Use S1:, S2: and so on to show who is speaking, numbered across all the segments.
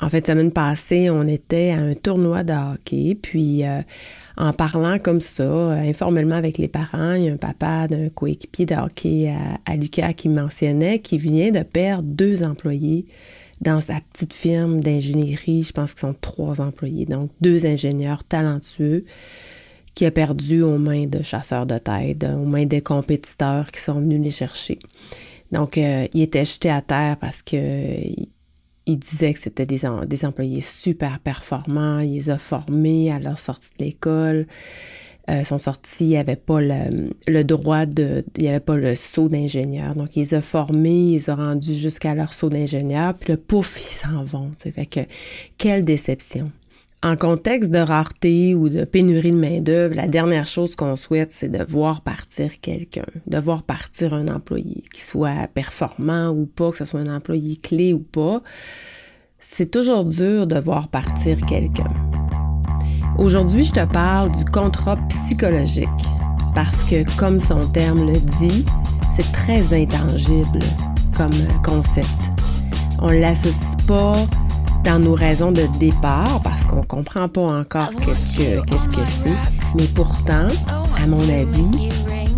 S1: En fait, semaine passée, on était à un tournoi de hockey, puis euh, en parlant comme ça, euh, informellement avec les parents, il y a un papa d'un coéquipier de hockey à, Lucas qui mentionnait qu'il vient de perdre deux employés dans sa petite firme d'ingénierie. Je pense qu'ils sont trois employés, donc deux ingénieurs talentueux qui a perdu aux mains de chasseurs de tête, aux mains des compétiteurs qui sont venus les chercher. Donc, euh, il était jeté à terre parce que il disait que c'était des, employés super performants. Il les a formés à leur sortie de l'école. Euh, sont sortis, il n'y avait pas le, droit de. Il n'y avait pas le saut d'ingénieur. Donc, il les a formés, il les a rendus jusqu'à leur saut d'ingénieur. Puis le pouf, ils s'en vont. Fait que, quelle déception. En contexte de rareté ou de pénurie de main-d'œuvre, la dernière chose qu'on souhaite, c'est de voir partir quelqu'un, de voir partir un employé, qu'il soit performant ou pas, que ce soit un employé clé ou pas. C'est toujours dur de voir partir quelqu'un. Aujourd'hui, je te parle du contrat psychologique parce que, comme son terme le dit, c'est très intangible comme concept. On l'associe pas dans nos raisons de départ parce qu'on comprend pas encore qu'est-ce que que c'est, mais pourtant, à mon avis,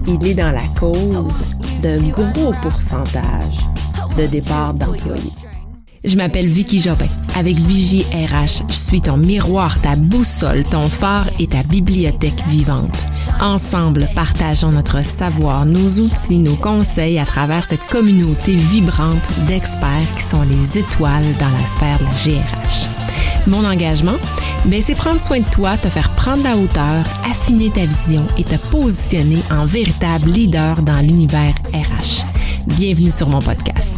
S1: il est dans la cause d'un gros pourcentage de départ d'employés.
S2: Je m'appelle Vicky Jobin. Avec Vigie RH, je suis ton miroir, ta boussole, ton phare et ta bibliothèque vivante. Ensemble, partageons notre savoir, nos outils, nos conseils à travers cette communauté vibrante d'experts qui sont les étoiles dans la sphère de la GRH. Mon engagement, ben, c'est prendre soin de toi, te faire prendre la hauteur, affiner ta vision et te positionner en véritable leader dans l'univers RH. Bienvenue sur mon podcast.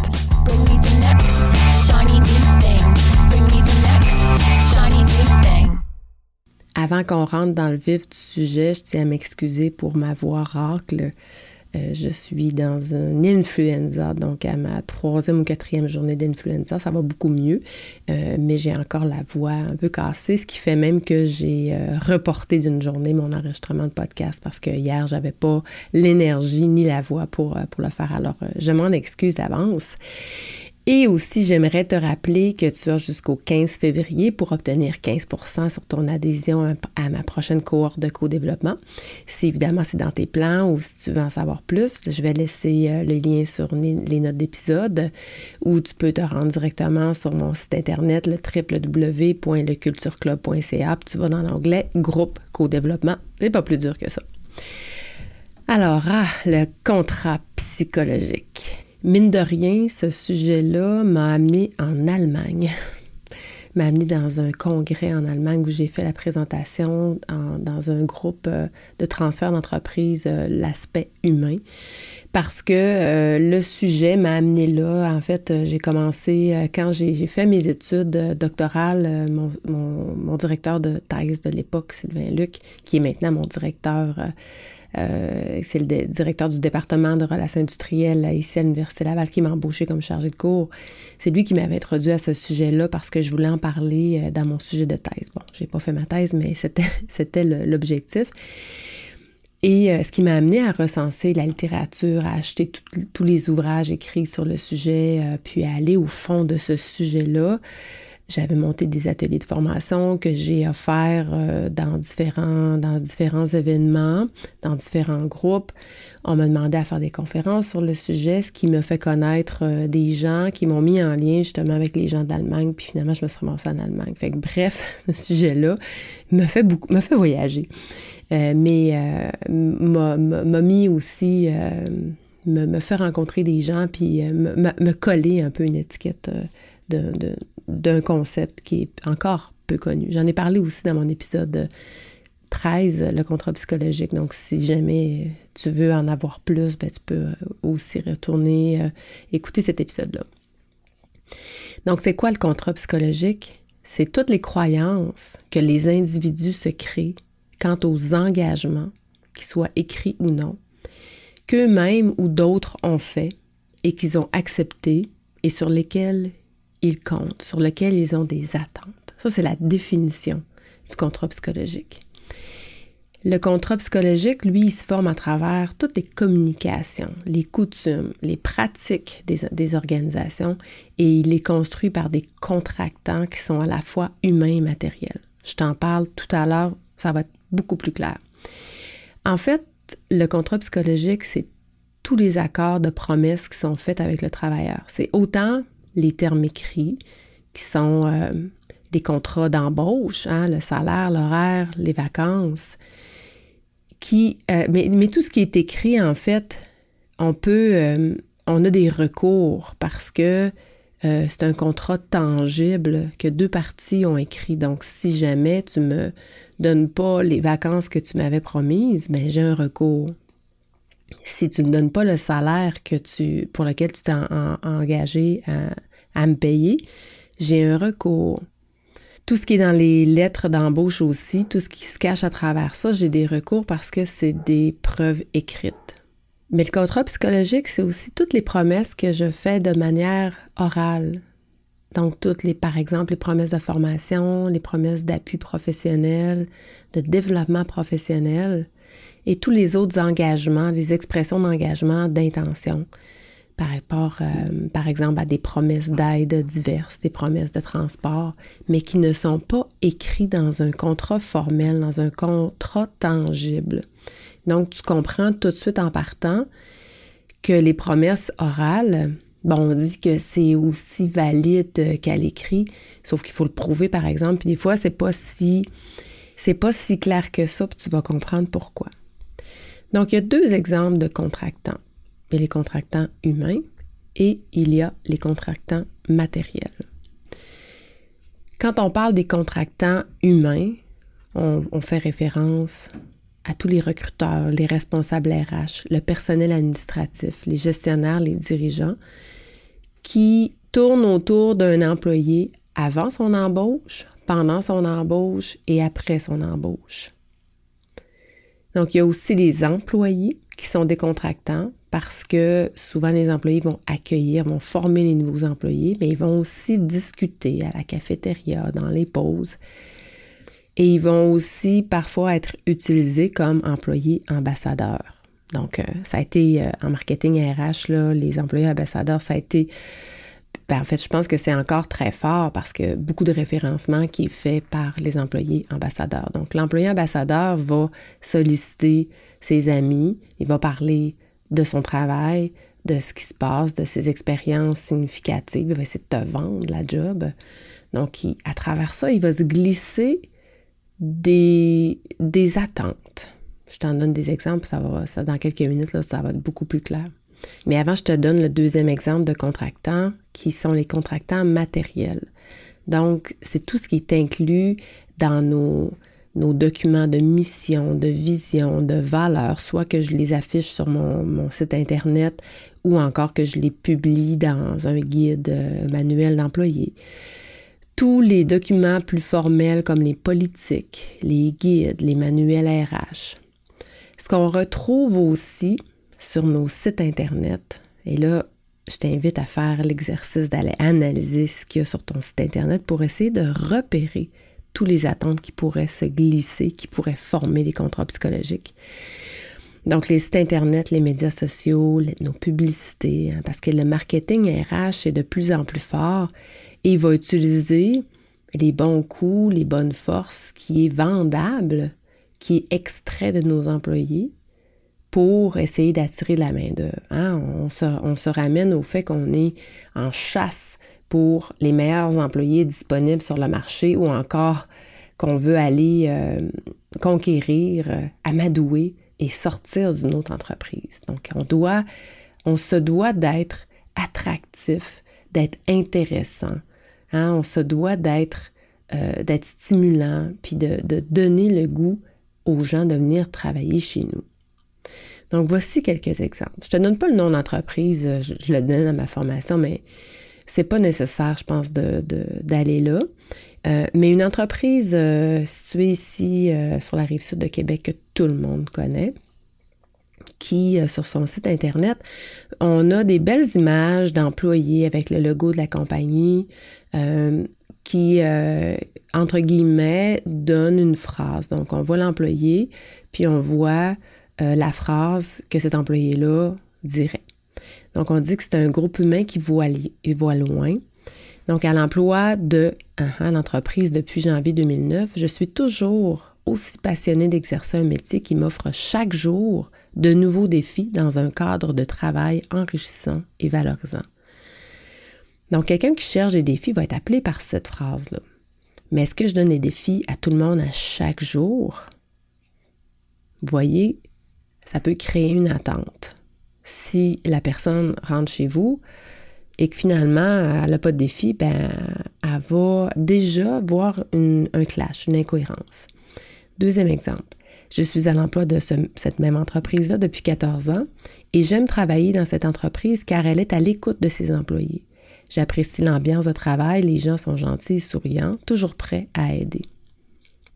S1: Avant qu'on rentre dans le vif du sujet, je tiens à m'excuser pour ma voix racle. Euh, je suis dans une influenza, donc à ma troisième ou quatrième journée d'influenza, ça va beaucoup mieux, euh, mais j'ai encore la voix un peu cassée, ce qui fait même que j'ai euh, reporté d'une journée mon enregistrement de podcast parce que hier, j'avais pas l'énergie ni la voix pour, pour le faire. Alors, je m'en excuse d'avance. Et aussi, j'aimerais te rappeler que tu as jusqu'au 15 février pour obtenir 15% sur ton adhésion à ma prochaine cohorte de co-développement. Si évidemment c'est dans tes plans ou si tu veux en savoir plus, je vais laisser euh, le lien sur les notes d'épisode ou tu peux te rendre directement sur mon site internet le www.lecultureclub.ca. Tu vas dans l'onglet groupe co-développement. C'est pas plus dur que ça. Alors, ah, le contrat psychologique. Mine de rien, ce sujet-là m'a amené en Allemagne. m'a amené dans un congrès en Allemagne où j'ai fait la présentation dans un groupe euh, de transfert d'entreprise, euh, l'aspect humain. Parce que euh, le sujet m'a amené là. En fait, j'ai commencé, quand j'ai fait mes études doctorales, mon, mon, directeur de thèse de l'époque, Sylvain Luc, qui est maintenant mon directeur euh, c'est le directeur du département de relations industrielles ici à l'Université Laval qui m'a embauché comme chargé de cours. C'est lui qui m'avait introduit à ce sujet-là parce que je voulais en parler euh, dans mon sujet de thèse. Bon, j'ai pas fait ma thèse, mais c'était l'objectif. Et euh, ce qui m'a amené à recenser la littérature, à acheter tous les ouvrages écrits sur le sujet, puis à aller au fond de ce sujet-là, j'avais monté des ateliers de formation que j'ai offerts euh, dans, différents, dans différents événements, dans différents groupes. On m'a demandé à faire des conférences sur le sujet, ce qui me fait connaître euh, des gens qui m'ont mis en lien justement avec les gens d'Allemagne, puis finalement, je me suis ramassée en Allemagne. Fait que bref, ce sujet-là me fait beaucoup, me fait voyager. Euh, mais m'a mis aussi, me, fait rencontrer des gens, puis me, me, coller un peu une étiquette d'un concept qui est encore peu connu. J'en ai parlé aussi dans mon épisode 13, le contrat psychologique. Donc, si jamais tu veux en avoir plus, ben, tu peux aussi retourner euh, écouter cet épisode-là. Donc, c'est quoi le contrat psychologique? C'est toutes les croyances que les individus se créent quant aux engagements, qu'ils soient écrits ou non, qu'eux-mêmes ou d'autres ont fait et qu'ils ont acceptés et sur lesquels ils comptent, sur lequel ils ont des attentes. Ça, c'est la définition du contrat psychologique. Le contrat psychologique, lui, il se forme à travers toutes les communications, les coutumes, les pratiques des, organisations et il est construit par des contractants qui sont à la fois humains et matériels. Je t'en parle tout à l'heure, ça va être beaucoup plus clair. En fait, le contrat psychologique, c'est tous les accords de promesses qui sont faits avec le travailleur. C'est autant les termes écrits qui sont euh, des contrats d'embauche, hein, le salaire, l'horaire, les vacances, euh, mais, tout ce qui est écrit, en fait, on peut, euh, on a des recours parce que euh, c'est un contrat tangible que deux parties ont écrit. Donc, si jamais tu me donnes pas les vacances que tu m'avais promises, ben j'ai un recours. Si tu me donnes pas le salaire pour lequel tu t'es engagé à me payer, j'ai un recours. Tout ce qui est dans les lettres d'embauche aussi, tout ce qui se cache à travers ça, j'ai des recours parce que c'est des preuves écrites. Mais le contrat psychologique, c'est aussi toutes les promesses que je fais de manière orale. Donc, toutes les, par exemple, les promesses de formation, les promesses d'appui professionnel, de développement professionnel et tous les autres engagements, les expressions d'engagement, d'intention par rapport, euh, par exemple, à des promesses d'aide diverses, des promesses de transport, mais qui ne sont pas écrites dans un contrat formel, dans un contrat tangible. Donc, tu comprends tout de suite en partant que les promesses orales, bon, on dit que c'est aussi valide qu'à l'écrit, sauf qu'il faut le prouver, par exemple, puis des fois, c'est pas si, c'est pas si clair que ça, puis tu vas comprendre pourquoi. Donc, il y a deux exemples de contractants il y a les contractants humains et il y a les contractants matériels. Quand on parle des contractants humains, on, fait référence à tous les recruteurs, les responsables RH, le personnel administratif, les gestionnaires, les dirigeants, qui tournent autour d'un employé avant son embauche, pendant son embauche et après son embauche. Donc, il y a aussi les employés qui sont des contractants parce que souvent les employés vont accueillir, vont former les nouveaux employés, mais ils vont aussi discuter à la cafétéria, dans les pauses. Et ils vont aussi parfois être utilisés comme employés ambassadeurs. Donc, euh, ça a été euh, en marketing RH, là, les employés ambassadeurs, ça a été ben, en fait, je pense que c'est encore très fort parce que beaucoup de référencement qui est fait par les employés ambassadeurs. Donc, l'employé ambassadeur va solliciter ses amis, il va parler de son travail, de ce qui se passe, de ses expériences significatives. Il va essayer de te vendre la job. Donc, à travers ça, il va se glisser des, des attentes. Je t'en donne des exemples, ça va, dans quelques minutes, là, ça va être beaucoup plus clair. Mais avant, je te donne le deuxième exemple de contractants, qui sont les contractants matériels. Donc, c'est tout ce qui est inclus dans nos, documents de mission, de vision, de valeur, soit que je les affiche sur mon, site Internet ou encore que je les publie dans un guide euh, manuel d'employés. Tous les documents plus formels comme les politiques, les guides, les manuels RH. Ce qu'on retrouve aussi sur nos sites Internet, et là, je t'invite à faire l'exercice d'aller analyser ce qu'il y a sur ton site Internet pour essayer de repérer tous les attentes qui pourraient se glisser, qui pourraient former des contrats psychologiques. Donc, les sites Internet, les médias sociaux, nos publicités, hein, parce que le marketing RH est de plus en plus fort et il va utiliser les bons coups, les bonnes forces qui est vendable, qui est extrait de nos employés pour essayer d'attirer de la main-d'œuvre. Hein? On, se, on se ramène au fait qu'on est en chasse pour les meilleurs employés disponibles sur le marché ou encore qu'on veut aller euh, conquérir, euh, amadouer et sortir d'une autre entreprise. Donc, on doit, on se doit d'être attractif, d'être intéressant. Hein? On se doit d'être euh, d'être stimulant, puis de, donner le goût aux gens de venir travailler chez nous. Donc, voici quelques exemples. Je ne te donne pas le nom d'entreprise, je, je, le donne à ma formation, mais c'est pas nécessaire, je pense, d'aller là. Euh, mais une entreprise euh, située ici euh, sur la rive sud de Québec que tout le monde connaît, qui, sur son site Internet, on a des belles images d'employés avec le logo de la compagnie qui entre guillemets, donne une phrase. Donc, on voit l'employé, puis on voit euh, la phrase que cet employé-là dirait. Donc, on dit que c'est un groupe humain qui voit, voit loin. Donc, à l'emploi de uh l'entreprise depuis janvier 2009, je suis toujours aussi passionnée d'exercer un métier qui m'offre chaque jour de nouveaux défis dans un cadre de travail enrichissant et valorisant. Donc, quelqu'un qui cherche des défis va être appelé par cette phrase-là. Mais est-ce que je donne des défis à tout le monde à chaque jour? Voyez, ça peut créer une attente. Si la personne rentre chez vous et que finalement, elle n'a pas de défi, ben, elle va déjà voir un clash, une incohérence. Deuxième exemple. Je suis à l'emploi de cette même entreprise-là depuis 14 ans et j'aime travailler dans cette entreprise car elle est à l'écoute de ses employés. J'apprécie l'ambiance de travail, les gens sont gentils et souriants, toujours prêts à aider.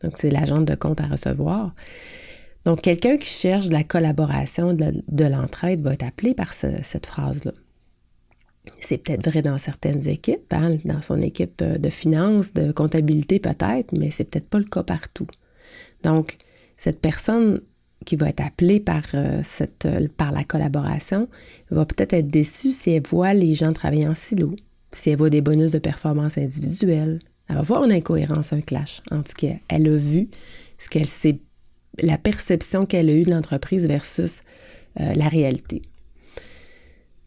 S1: Donc, c'est l'agente de compte à recevoir. Donc, quelqu'un qui cherche de la collaboration, de, l'entraide va être appelé par cette phrase-là. C'est peut-être vrai dans certaines équipes, hein, dans son équipe euh, de finance, de comptabilité peut-être, mais c'est peut-être pas le cas partout. Donc, cette personne qui va être appelée par, euh, euh, par la collaboration va peut-être être déçue si elle voit les gens travailler en silo, si elle voit des bonus de performance individuelle. Elle va voir une incohérence, un clash entre ce qu'elle a vu, ce qu'elle sait, la perception qu'elle a eue de l'entreprise versus euh, la réalité.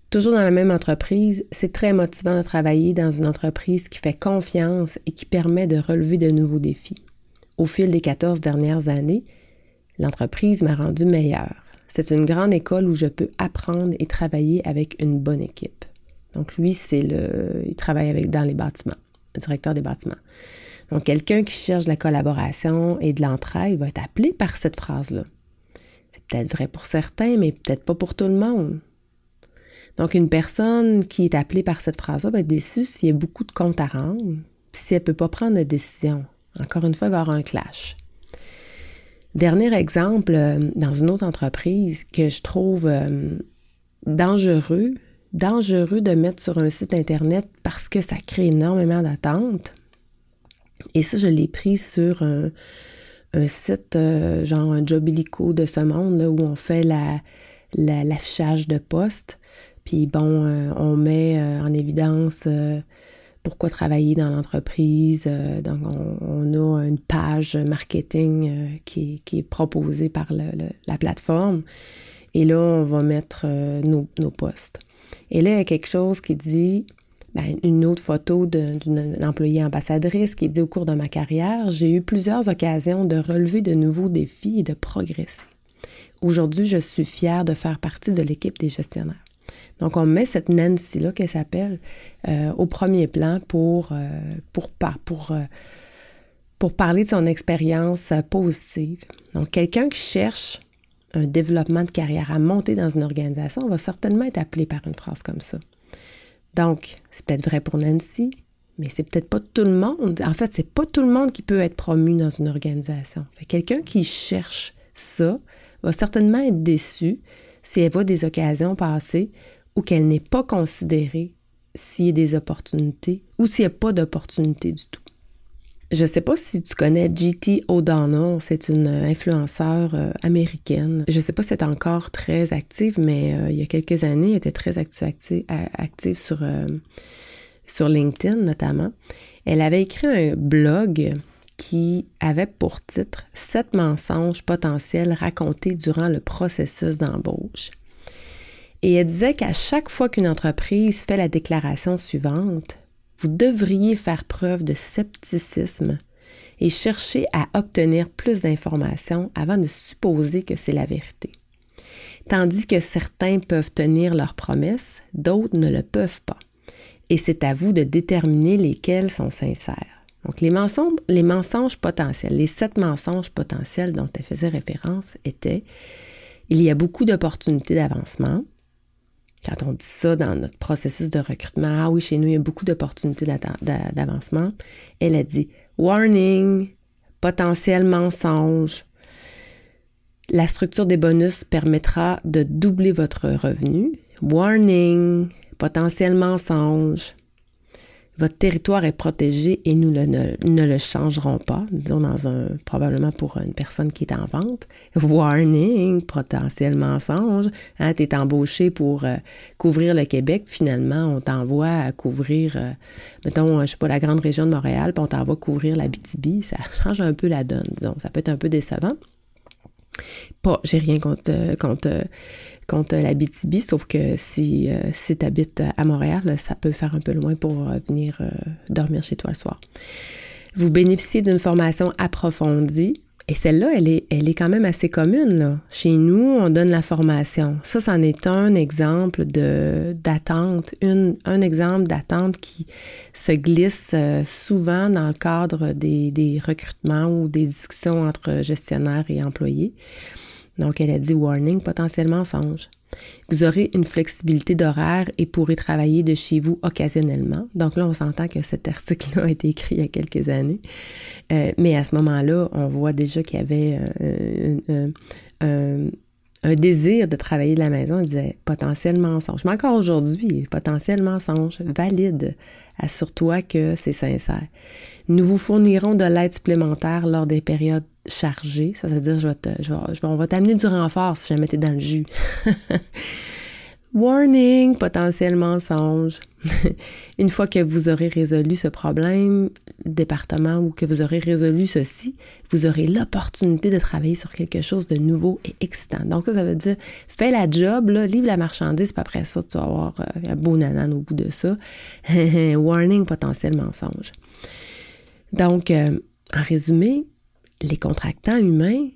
S1: Toujours dans la même entreprise, c'est très motivant de travailler dans une entreprise qui fait confiance et qui permet de relever de nouveaux défis. Au fil des 14 dernières années, L'entreprise m'a rendu meilleure. C'est une grande école où je peux apprendre et travailler avec une bonne équipe. Donc lui, c'est le, il travaille dans les bâtiments, directeur des bâtiments. Donc quelqu'un qui cherche la collaboration et de l'entraide va être appelé par cette phrase-là. C'est peut-être vrai pour certains, mais peut-être pas pour tout le monde. Donc une personne qui est appelée par cette phrase-là va être déçue s'il y a beaucoup de comptes à rendre, puis si elle ne peut pas prendre de décision. Encore une fois, il va y avoir un clash. Dernier exemple, euh, dans une autre entreprise que je trouve euh, dangereux, dangereux de mettre sur un site Internet parce que ça crée énormément d'attentes. Et ça, je l'ai pris sur un, site, euh, genre un job illico de ce monde, là, où on fait l'affichage de postes. Puis bon, on met en évidence pourquoi travailler dans l'entreprise. Euh, donc, on, a une page marketing euh, qui, est proposée par la plateforme. Et là, on va mettre euh, nos, postes. Et là, il y a quelque chose qui dit, ben, une autre photo d'une employée ambassadrice qui dit au cours de ma carrière, j'ai eu plusieurs occasions de relever de nouveaux défis et de progresser. Aujourd'hui, je suis fière de faire partie de l'équipe des gestionnaires. Donc, on met cette Nancy-là, qu'elle s'appelle, euh, au premier plan pour, euh, pour, pour, euh, pour parler de son expérience positive. Donc, quelqu'un qui cherche un développement de carrière à monter dans une organisation va certainement être appelé par une phrase comme ça. Donc, c'est peut-être vrai pour Nancy, mais c'est peut-être pas tout le monde. En fait, c'est pas tout le monde qui peut être promu dans une organisation. quelqu'un qui cherche ça va certainement être déçu si elle voit des occasions passer ou qu'elle n'est pas considérée s'il y a des opportunités ou s'il n'y a pas d'opportunités du tout. Je ne sais pas si tu connais GT O'Donnell, c'est une influenceure euh, américaine. Je ne sais pas si elle est encore très active, mais euh, il y a quelques années, elle était très active, sur, euh, sur LinkedIn notamment. Elle avait écrit un blog qui avait pour titre Sept mensonges potentiels racontés durant le processus d'embauche. Et elle disait qu'à chaque fois qu'une entreprise fait la déclaration suivante, vous devriez faire preuve de scepticisme et chercher à obtenir plus d'informations avant de supposer que c'est la vérité. Tandis que certains peuvent tenir leurs promesses, d'autres ne le peuvent pas. Et c'est à vous de déterminer lesquels sont sincères. Donc les mensonges, les mensonges potentiels, les sept mensonges potentiels dont elle faisait référence étaient il y a beaucoup d'opportunités d'avancement, quand on dit ça dans notre processus de recrutement, ah oui, chez nous, il y a beaucoup d'opportunités d'avancement, elle a dit warning, potentiel mensonge. La structure des bonus permettra de doubler votre revenu. Warning, potentiel mensonge. Votre territoire est protégé et nous ne, le changerons pas, disons dans un, probablement pour une personne qui est en vente. Warning, potentiel mensonge. Hein, tu es embauché pour euh, couvrir le Québec, finalement, on t'envoie à couvrir, euh, mettons, je sais pas, la grande région de Montréal, puis on t'envoie couvrir la BTB. Ça change un peu la donne, disons. Ça peut être un peu décevant. Pas, j'ai rien contre, contre contre la BTB, sauf que si, euh, si tu habites à Montréal, ça peut faire un peu loin pour euh, venir euh, dormir chez toi le soir. Vous bénéficiez d'une formation approfondie. Et celle-là, elle est, elle est quand même assez commune. Là. Chez nous, on donne la formation. Ça, c'en est un exemple d'attente, un exemple d'attente qui se glisse souvent dans le cadre des, des recrutements ou des discussions entre gestionnaires et employés. Donc, elle a dit warning, potentiellement mensonge. Vous aurez une flexibilité d'horaire et pourrez travailler de chez vous occasionnellement. Donc là, on s'entend que cet article-là a été écrit il y a quelques années. Euh, mais à ce moment-là, on voit déjà qu'il y avait euh, un, désir de travailler de la maison. On disait potentiel mensonge. Mais encore aujourd'hui, potentiel mensonge, valide. Assure-toi que c'est sincère. Nous vous fournirons de l'aide supplémentaire lors des périodes chargées. Ça veut dire, je je on va t'amener du renfort si jamais t'es dans le jus. Warning, potentiel mensonge. Une fois que vous aurez résolu ce problème, département, ou que vous aurez résolu ceci, vous aurez l'opportunité de travailler sur quelque chose de nouveau et excitant. Donc, ça, veut dire, fais la job, livre la marchandise, puis après ça, tu vas avoir euh, un beau nanan au bout de ça. Warning, potentiel mensonge. Donc, euh, en résumé, les contractants humains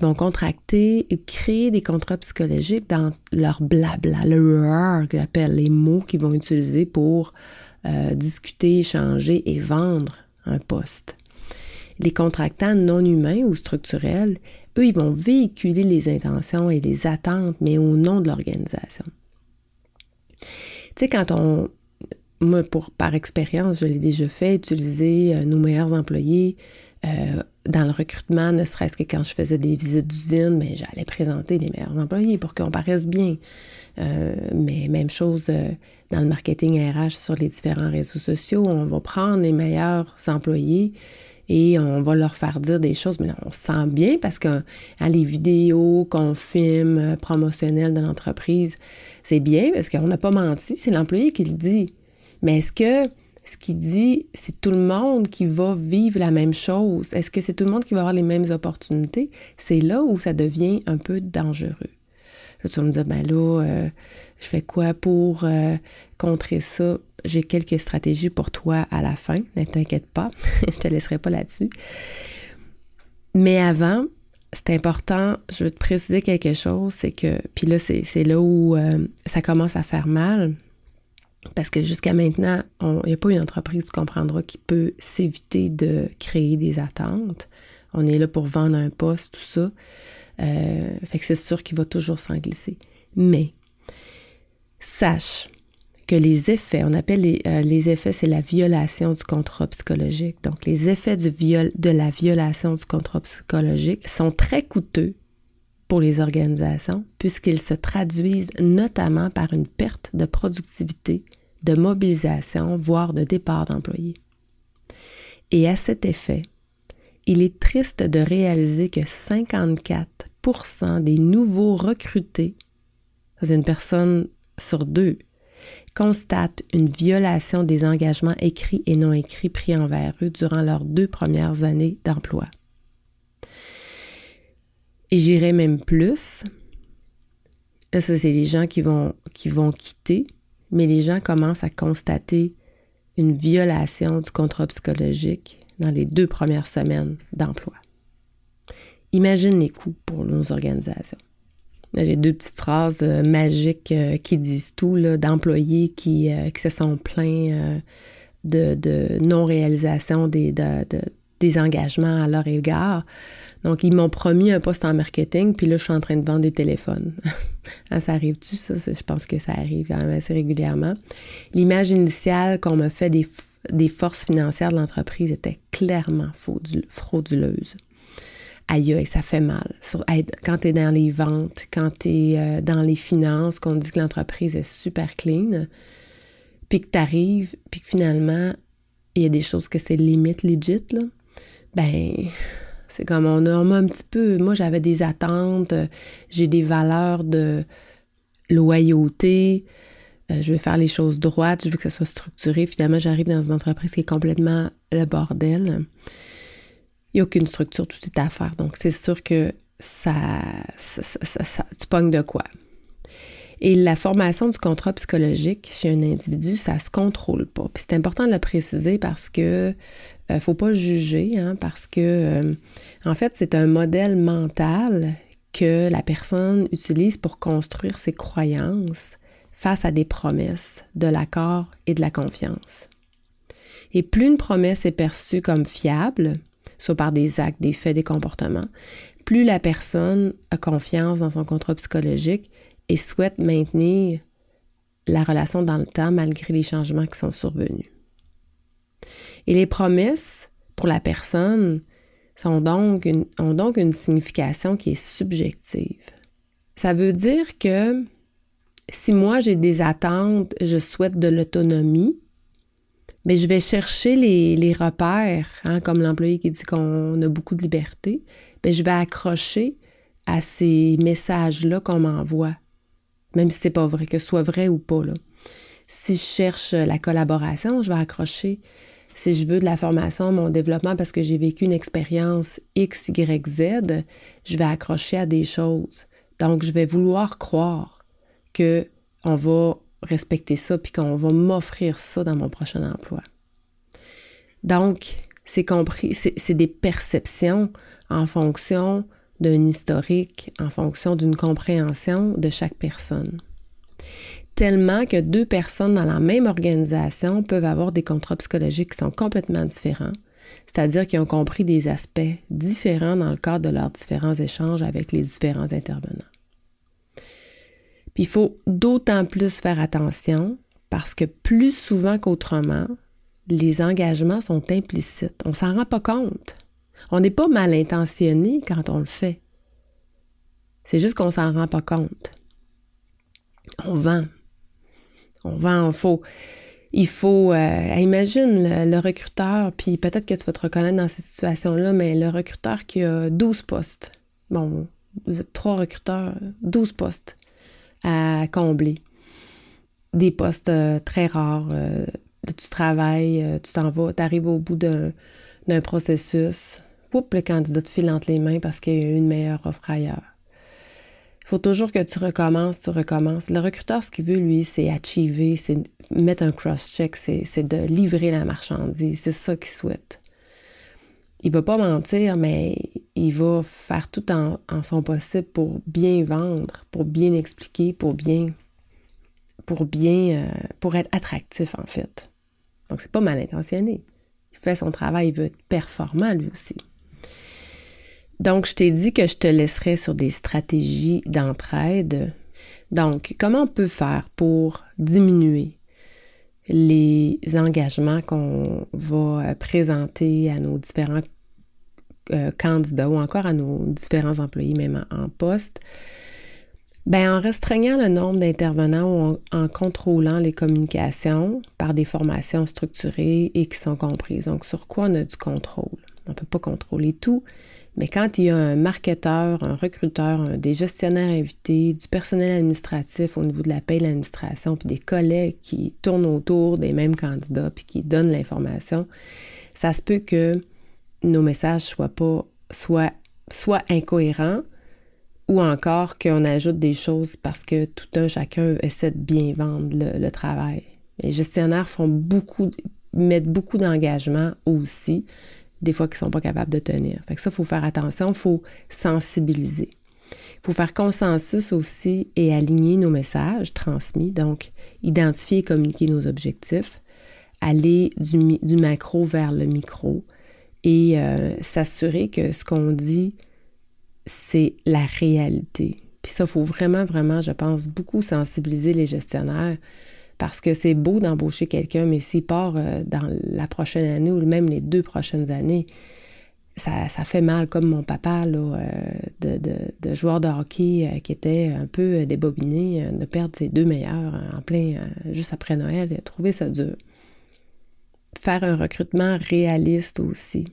S1: vont contracter créer des contrats psychologiques dans leur blabla, le rare qu'ils appellent les mots qu'ils vont utiliser pour euh, discuter, échanger et vendre un poste. Les contractants non humains ou structurels, eux, ils vont véhiculer les intentions et les attentes, mais au nom de l'organisation. Tu sais, quand on, moi, pour, par expérience, je l'ai déjà fait, utiliser euh, nos meilleurs employés euh, dans le recrutement, ne serait-ce que quand je faisais des visites d'usine, mais j'allais présenter les meilleurs employés pour qu'on paraisse bien. Euh, mais même chose dans le marketing RH sur les différents réseaux sociaux, on va prendre les meilleurs employés et on va leur faire dire des choses, mais là, on se sent bien parce que hein, les vidéos qu'on filme promotionnelles de l'entreprise, c'est bien parce qu'on n'a pas menti, c'est l'employé qui le dit. Mais est-ce que ce qu'il dit, c'est tout le monde qui va vivre la même chose? Est-ce que c'est tout le monde qui va avoir les mêmes opportunités? C'est là où ça devient un peu dangereux. Là, tu vas me dire, ben là, euh, je fais quoi pour euh, contrer ça? J'ai quelques stratégies pour toi à la fin, ne t'inquiète pas, je te laisserai pas là-dessus. Mais avant, c'est important, je veux te préciser quelque chose, c'est que, puis là, c'est là où euh, ça commence à faire mal, parce que jusqu'à maintenant, il n'y a pas une entreprise, tu comprendras, qui peut s'éviter de créer des attentes. On est là pour vendre un poste, tout ça. Euh, fait que c'est sûr qu'il va toujours s'en glisser. Mais sache que les effets, on appelle les, euh, effets, c'est la violation du contrat psychologique. Donc, les effets de la violation du contrat psychologique sont très coûteux pour les organisations puisqu'ils se traduisent notamment par une perte de productivité, de mobilisation, voire de départ d'employés. Et à cet effet, il est triste de réaliser que 54% des nouveaux recrutés, c'est une personne sur deux, constatent une violation des engagements écrits et non écrits pris envers eux durant leurs deux premières années d'emploi. Et j'irai même plus. ça, c'est les gens qui vont, qui vont quitter, mais les gens commencent à constater une violation du contrat psychologique dans les deux premières semaines d'emploi. Imagine les coûts pour nos organisations. J'ai deux petites phrases euh, magiques euh, qui disent tout, d'employés qui, euh, qui, se sont plaints de, de non-réalisation des, des engagements à leur égard. Donc, ils m'ont promis un poste en marketing, puis là, je suis en train de vendre des téléphones. Ah, ça arrive-tu, ça? Je pense que ça arrive quand même assez régulièrement. L'image initiale qu'on me fait des, forces financières de l'entreprise était clairement frauduleuse. Aïe, ça fait mal. quand tu es dans les ventes, quand tu es euh, dans les finances, qu'on dit que l'entreprise est super clean, puis que tu arrives, puis que finalement, il y a des choses que c'est limite legit, là, ben, c'est comme on a, un petit peu. Moi, j'avais des attentes, j'ai des valeurs de loyauté, euh, je veux faire les choses droites, je veux que ça soit structuré. Finalement, j'arrive dans une entreprise qui est complètement le bordel. Il n'y a aucune structure, tout est à faire. Donc, c'est sûr que ça, ça, ça, tu pognes de quoi. Et la formation du contrat psychologique chez un individu, ça se contrôle pas. Puis c'est important de le préciser parce que euh, faut pas juger, hein, parce que euh, en fait, c'est un modèle mental que la personne utilise pour construire ses croyances face à des promesses, de l'accord et de la confiance. Et plus une promesse est perçue comme fiable, soit par des actes, des faits, des comportements, plus la personne a confiance dans son contrat psychologique et souhaite maintenir la relation dans le temps malgré les changements qui sont survenus. Et les promesses pour la personne sont donc ont donc une signification qui est subjective. Ça veut dire que si moi j'ai des attentes, je souhaite de l'autonomie, mais je vais chercher les, repères, hein, comme l'employé qui dit qu'on a beaucoup de liberté, mais je vais accrocher à ces messages-là qu'on m'envoie, même si c'est pas vrai, que ce soit vrai ou pas. Là. Si je cherche la collaboration, je vais accrocher. Si je veux de la formation, mon développement, parce que j'ai vécu une expérience X, Y, Z, je vais accrocher à des choses. Donc, je vais vouloir croire que on va respecter ça puis qu'on va m'offrir ça dans mon prochain emploi. Donc, c'est compris, c'est des perceptions en fonction d'un historique, en fonction d'une compréhension de chaque personne. Tellement que deux personnes dans la même organisation peuvent avoir des contrats psychologiques qui sont complètement différents, c'est-à-dire qu'ils ont compris des aspects différents dans le cadre de leurs différents échanges avec les différents intervenants. Il faut d'autant plus faire attention parce que plus souvent qu'autrement, les engagements sont implicites. On s'en rend pas compte. On n'est pas mal intentionné quand on le fait. C'est juste qu'on s'en rend pas compte. On vend. On vend, il faut. Il faut. Euh, imagine le, recruteur, puis peut-être que tu vas te reconnaître dans cette situation-là, mais le recruteur qui a 12 postes. Bon, vous êtes trois recruteurs, 12 postes à combler. Des postes euh, très rares. Euh, tu travailles, tu t'en vas, tu arrives au bout d'un processus. Le candidat te file entre les mains parce qu'il y a une meilleure offre ailleurs. Il faut toujours que tu recommences, tu recommences. Le recruteur, ce qu'il veut, lui, c'est achiever, c'est mettre un cross-check, c'est de livrer la marchandise. C'est ça qu'il souhaite. Il va pas mentir, mais il va faire tout en, son possible pour bien vendre, pour bien expliquer, pour bien, pour bien, euh, pour être attractif en fait. Donc c'est pas mal intentionné. Il fait son travail, il veut être performant lui aussi. Donc je t'ai dit que je te laisserai sur des stratégies d'entraide. Donc comment on peut faire pour diminuer les engagements qu'on va présenter à nos différents euh, candidats ou encore à nos différents employés, même en, poste, ben, en restreignant le nombre d'intervenants ou en, contrôlant les communications par des formations structurées et qui sont comprises. Donc, sur quoi on a du contrôle? On ne peut pas contrôler tout, mais quand il y a un marketeur, un recruteur, des gestionnaires invités, du personnel administratif au niveau de la paie de l'administration, puis des collègues qui tournent autour des mêmes candidats, puis qui donnent l'information, ça se peut que nos messages soient pas soit, soit incohérents ou encore qu'on ajoute des choses parce que tout un chacun essaie de bien vendre le, travail. Les gestionnaires font beaucoup, mettent beaucoup d'engagement aussi, des fois qu'ils ne sont pas capables de tenir. Fait que ça, il faut faire attention, il faut sensibiliser. Il faut faire consensus aussi et aligner nos messages transmis, donc identifier et communiquer nos objectifs, aller du, du macro vers le micro, et euh, s'assurer que ce qu'on dit, c'est la réalité. Puis ça, il faut vraiment, vraiment, je pense, beaucoup sensibiliser les gestionnaires parce que c'est beau d'embaucher quelqu'un, mais s'il part euh, dans la prochaine année ou même les deux prochaines années, ça, fait mal, comme mon papa euh, de, de, joueur de hockey qui était un peu débobiné, de perdre ses deux meilleurs en plein, juste après Noël, trouvé ça dur. faire un recrutement réaliste aussi.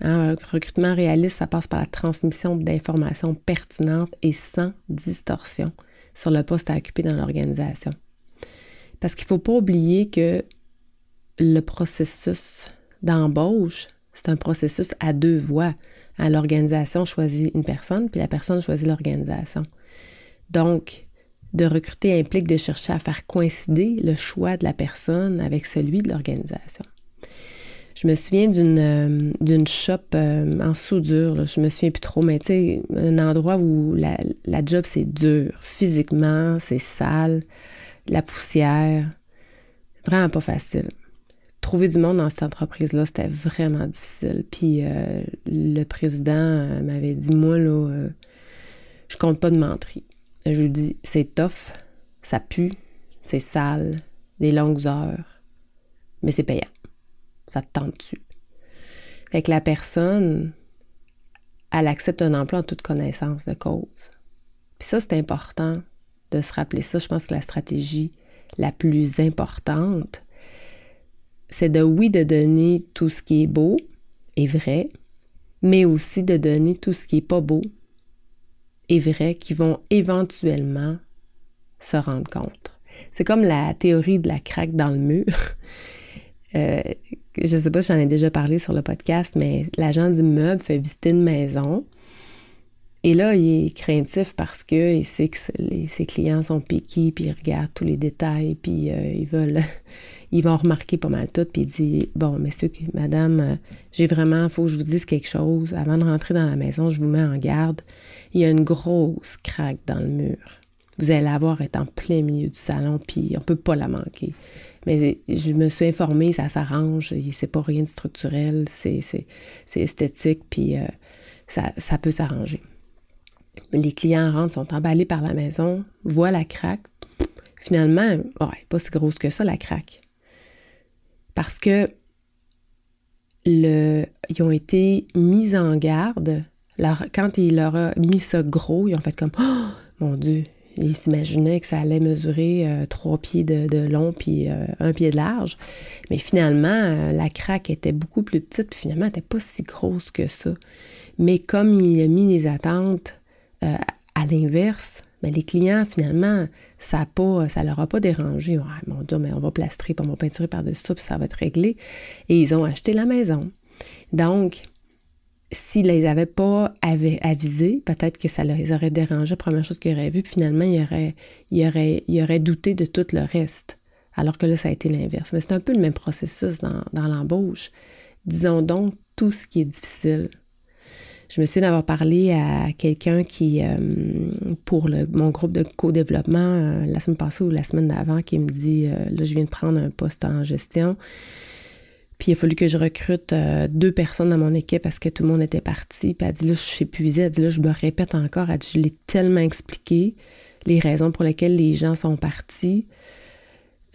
S1: Hein, un recrutement réaliste, ça passe par la transmission d'informations pertinentes et sans distorsion sur le poste à occuper dans l'organisation. Parce qu'il ne faut pas oublier que le processus d'embauche, c'est un processus à deux voies. L'organisation choisit une personne, puis la personne choisit l'organisation. Donc, de recruter implique de chercher à faire coïncider le choix de la personne avec celui de l'organisation. Je me souviens d'une euh, shop euh, en soudure, je me souviens plus trop, mais tu sais, un endroit où la job c'est dur, physiquement, c'est sale, la poussière, vraiment pas facile. Trouver du monde dans cette entreprise-là, c'était vraiment difficile. Puis euh, le président m'avait dit, moi, là, je compte pas de menterie. Je lui dis, c'est tough, ça pue, c'est sale, des longues heures, mais c'est payant. Ça te tente dessus. Fait que la personne, elle accepte un emploi en toute connaissance de cause. Puis ça, c'est important de se rappeler ça. Je pense que la stratégie la plus importante, c'est de, oui, de donner tout ce qui est beau et vrai, mais aussi de donner tout ce qui n'est pas beau et vrai, qui vont éventuellement se rendre compte. C'est comme la théorie de la craque dans le mur. Euh, je ne sais pas si j'en ai déjà parlé sur le podcast, mais l'agent d'immeuble fait visiter une maison. Et là, il est craintif parce qu'il sait que ses clients sont piqués, puis ils regardent tous les détails, puis euh, ils veulent, ils vont remarquer pas mal tout, puis il dit Bon, messieurs, madame, euh, j'ai vraiment, il faut que je vous dise quelque chose. Avant de rentrer dans la maison, je vous mets en garde. Il y a une grosse craque dans le mur. Vous allez la voir, être en plein milieu du salon, puis on ne peut pas la manquer. Mais je me suis informée, ça s'arrange, c'est pas rien de structurel, c'est esthétique, puis euh, ça, peut s'arranger. Les clients rentrent, sont emballés par la maison, voient la craque. Finalement, ouais, pas si grosse que ça, la craque. Parce que le, ils ont été mis en garde. quand il leur a mis ça gros, ils ont fait comme Oh mon Dieu, il s'imaginait que ça allait mesurer euh, trois pieds de, long puis euh, un pied de large. Mais finalement, euh, la craque était beaucoup plus petite, finalement, elle n'était pas si grosse que ça. Mais comme il a mis les attentes à l'inverse, mais ben, les clients, finalement, ça ne leur a pas dérangé. mon Dieu, mais on va plastrer, on va peinturer par-dessus ça, puis ça va être réglé. Et ils ont acheté la maison. Donc, s'ils les avaient pas avisés, peut-être que ça les aurait dérangé, première chose qu'ils auraient vu, puis finalement, ils auraient, aurait, aurait douté de tout le reste. Alors que là, ça a été l'inverse. Mais c'est un peu le même processus dans, l'embauche. Disons donc tout ce qui est difficile. Je me souviens d'avoir parlé à quelqu'un qui, euh, pour mon groupe de co-développement, euh, la semaine passée ou la semaine d'avant, qui me dit, euh, là, je viens de prendre un poste en gestion. Puis il a fallu que je recrute deux personnes dans mon équipe parce que tout le monde était parti. Puis elle dit là, je suis épuisée. Elle dit là, je me répète encore. Elle dit, je l'ai tellement expliqué, les raisons pour lesquelles les gens sont partis.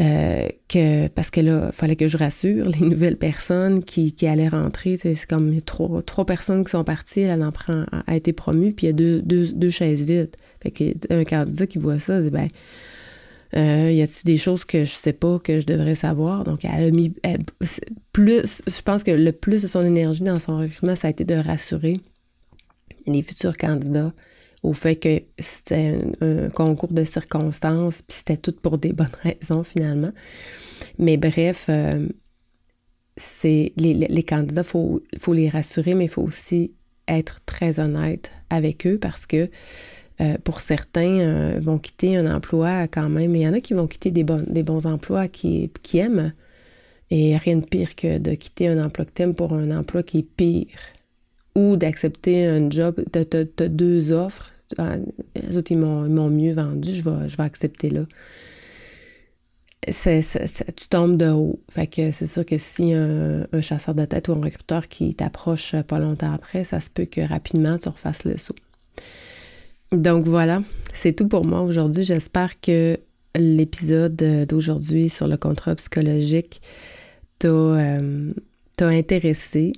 S1: Euh, que parce que là, il fallait que je rassure les nouvelles personnes qui, qui allaient rentrer. C'est comme trois, trois personnes qui sont parties, elle en prend, a été promue, puis il y a deux, deux, deux chaises vides. Fait qu'un candidat qui voit ça, dit ben euh, y a-t-il des choses que je sais pas que je devrais savoir? Donc, elle a mis plus, je pense que le plus de son énergie dans son recrutement, ça a été de rassurer les futurs candidats au fait que c'était un, concours de circonstances, puis c'était tout pour des bonnes raisons finalement. Mais bref, euh, c'est les, candidats, il faut, faut les rassurer, mais il faut aussi être très honnête avec eux parce que euh, pour certains, euh, vont quitter un emploi quand même. Il y en a qui vont quitter des, des bons emplois qui, qui aiment. Et rien de pire que de quitter un emploi que t'aimes pour un emploi qui est pire. Ou d'accepter un job, t'as, as, deux offres. Ah, les autres, ils m'ont, mieux vendu, je vais, je vais accepter là. tu tombes de haut. Fait que c'est sûr que si un, un, chasseur de tête ou un recruteur qui t'approche pas longtemps après, ça se peut que rapidement tu refasses le saut. Donc voilà, c'est tout pour moi aujourd'hui. J'espère que l'épisode d'aujourd'hui sur le contrat psychologique t'a euh, intéressé.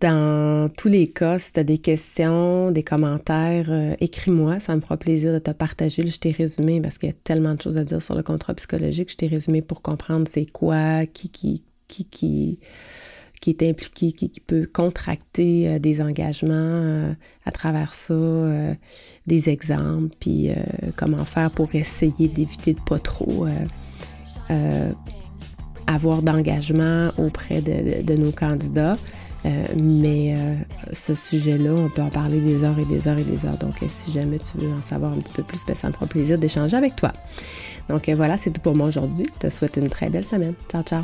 S1: Dans tous les cas, si tu as des questions, des commentaires, euh, écris-moi. Ça me fera plaisir de te partager. je t'ai résumé parce qu'il y a tellement de choses à dire sur le contrat psychologique. Je t'ai résumé pour comprendre c'est quoi, qui, qui, qui, qui, qui est impliqué, qui, peut contracter euh, des engagements euh, à travers ça, des exemples, puis comment faire pour essayer d'éviter de pas trop avoir d'engagement auprès de, nos candidats. Euh, mais euh, ce sujet-là, on peut en parler des heures et des heures et des heures. Donc, euh, si jamais tu veux en savoir un petit peu plus, ben, ça me fera plaisir d'échanger avec toi. Donc, voilà, c'est tout pour moi aujourd'hui. Je te souhaite une très belle semaine. Ciao, ciao.